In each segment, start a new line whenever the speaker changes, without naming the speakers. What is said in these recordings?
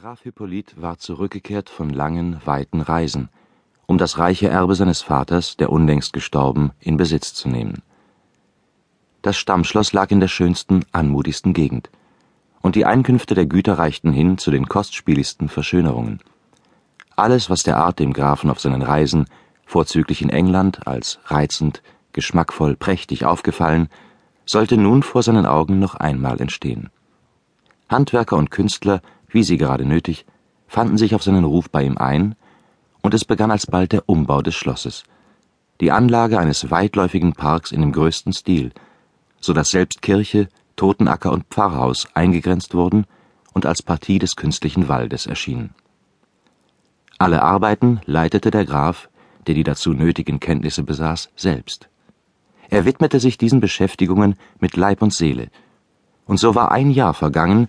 Graf Hippolyt war zurückgekehrt von langen, weiten Reisen, um das reiche Erbe seines Vaters, der unlängst gestorben, in Besitz zu nehmen. Das Stammschloss lag in der schönsten, anmutigsten Gegend, und die Einkünfte der Güter reichten hin zu den kostspieligsten Verschönerungen. Alles, was der Art dem Grafen auf seinen Reisen, vorzüglich in England, als reizend, geschmackvoll, prächtig aufgefallen, sollte nun vor seinen Augen noch einmal entstehen. Handwerker und Künstler wie sie gerade nötig, fanden sich auf seinen Ruf bei ihm ein, und es begann alsbald der Umbau des Schlosses, die Anlage eines weitläufigen Parks in dem größten Stil, so dass selbst Kirche, Totenacker und Pfarrhaus eingegrenzt wurden und als Partie des künstlichen Waldes erschienen. Alle Arbeiten leitete der Graf, der die dazu nötigen Kenntnisse besaß, selbst. Er widmete sich diesen Beschäftigungen mit Leib und Seele, und so war ein Jahr vergangen,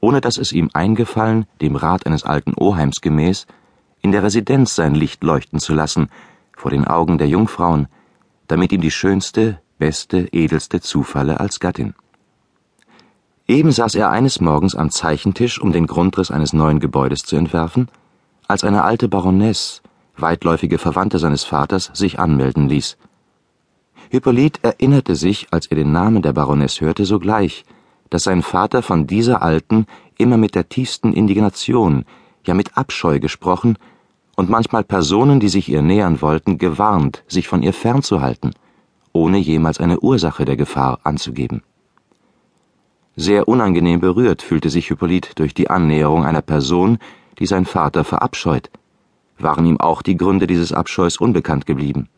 ohne dass es ihm eingefallen, dem Rat eines alten Oheims gemäß, in der Residenz sein Licht leuchten zu lassen, vor den Augen der Jungfrauen, damit ihm die schönste, beste, edelste zufalle als Gattin. Eben saß er eines Morgens am Zeichentisch, um den Grundriss eines neuen Gebäudes zu entwerfen, als eine alte Baroness, weitläufige Verwandte seines Vaters, sich anmelden ließ. Hippolyt erinnerte sich, als er den Namen der Baroness hörte, sogleich, dass sein Vater von dieser Alten immer mit der tiefsten Indignation, ja mit Abscheu gesprochen und manchmal Personen, die sich ihr nähern wollten, gewarnt, sich von ihr fernzuhalten, ohne jemals eine Ursache der Gefahr anzugeben. Sehr unangenehm berührt fühlte sich Hippolyt durch die Annäherung einer Person, die sein Vater verabscheut. Waren ihm auch die Gründe dieses Abscheus unbekannt geblieben.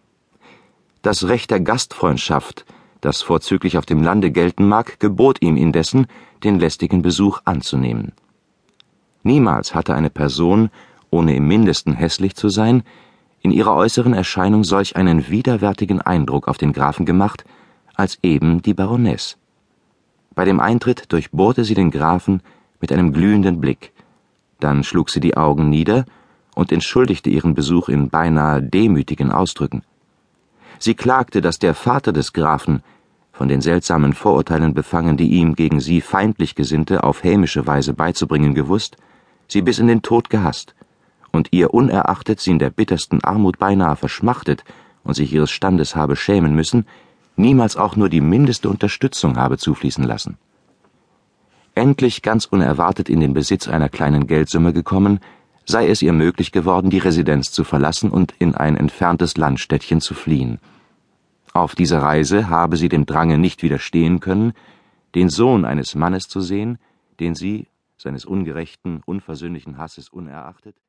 Das Recht der Gastfreundschaft, das vorzüglich auf dem Lande gelten mag, gebot ihm indessen, den lästigen Besuch anzunehmen. Niemals hatte eine Person, ohne im mindesten hässlich zu sein, in ihrer äußeren Erscheinung solch einen widerwärtigen Eindruck auf den Grafen gemacht, als eben die Baroness. Bei dem Eintritt durchbohrte sie den Grafen mit einem glühenden Blick, dann schlug sie die Augen nieder und entschuldigte ihren Besuch in beinahe demütigen Ausdrücken. Sie klagte, dass der Vater des Grafen, von den seltsamen Vorurteilen befangen, die ihm gegen sie feindlich Gesinnte auf hämische Weise beizubringen gewusst, sie bis in den Tod gehasst, und ihr unerachtet sie in der bittersten Armut beinahe verschmachtet und sich ihres Standes habe schämen müssen, niemals auch nur die mindeste Unterstützung habe zufließen lassen. Endlich ganz unerwartet in den Besitz einer kleinen Geldsumme gekommen, sei es ihr möglich geworden, die Residenz zu verlassen und in ein entferntes Landstädtchen zu fliehen. Auf dieser Reise habe sie dem Drange nicht widerstehen können, den Sohn eines Mannes zu sehen, den sie, seines ungerechten, unversöhnlichen Hasses unerachtet,